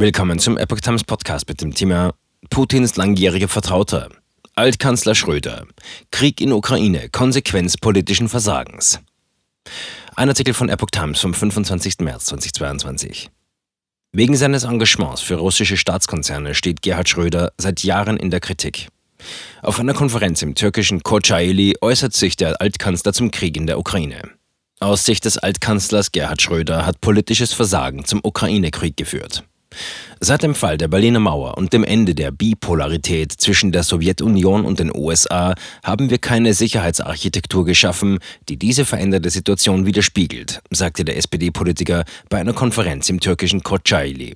Willkommen zum Epoch Times Podcast mit dem Thema Putins langjähriger Vertrauter. Altkanzler Schröder. Krieg in Ukraine. Konsequenz politischen Versagens. Ein Artikel von Epoch Times vom 25. März 2022. Wegen seines Engagements für russische Staatskonzerne steht Gerhard Schröder seit Jahren in der Kritik. Auf einer Konferenz im türkischen Kocaeli äußert sich der Altkanzler zum Krieg in der Ukraine. Aus Sicht des Altkanzlers Gerhard Schröder hat politisches Versagen zum Ukraine-Krieg geführt. Seit dem Fall der Berliner Mauer und dem Ende der Bipolarität zwischen der Sowjetunion und den USA haben wir keine Sicherheitsarchitektur geschaffen, die diese veränderte Situation widerspiegelt, sagte der SPD-Politiker bei einer Konferenz im türkischen Kocaeli.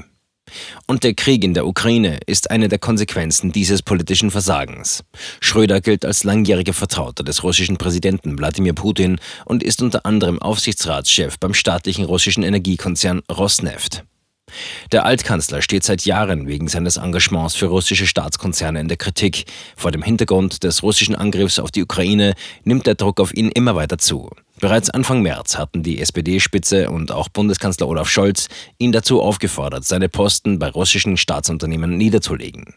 Und der Krieg in der Ukraine ist eine der Konsequenzen dieses politischen Versagens. Schröder gilt als langjähriger Vertrauter des russischen Präsidenten Wladimir Putin und ist unter anderem Aufsichtsratschef beim staatlichen russischen Energiekonzern Rosneft. Der Altkanzler steht seit Jahren wegen seines Engagements für russische Staatskonzerne in der Kritik. Vor dem Hintergrund des russischen Angriffs auf die Ukraine nimmt der Druck auf ihn immer weiter zu. Bereits Anfang März hatten die SPD-Spitze und auch Bundeskanzler Olaf Scholz ihn dazu aufgefordert, seine Posten bei russischen Staatsunternehmen niederzulegen.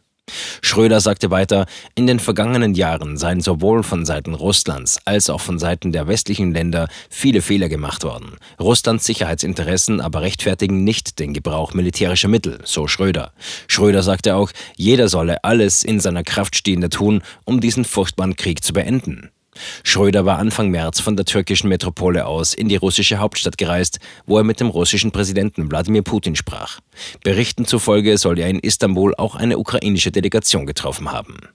Schröder sagte weiter, in den vergangenen Jahren seien sowohl von Seiten Russlands als auch von Seiten der westlichen Länder viele Fehler gemacht worden. Russlands Sicherheitsinteressen aber rechtfertigen nicht den Gebrauch militärischer Mittel, so Schröder. Schröder sagte auch, jeder solle alles in seiner Kraft Stehende tun, um diesen furchtbaren Krieg zu beenden. Schröder war Anfang März von der türkischen Metropole aus in die russische Hauptstadt gereist, wo er mit dem russischen Präsidenten Wladimir Putin sprach. Berichten zufolge soll er in Istanbul auch eine ukrainische Delegation getroffen haben.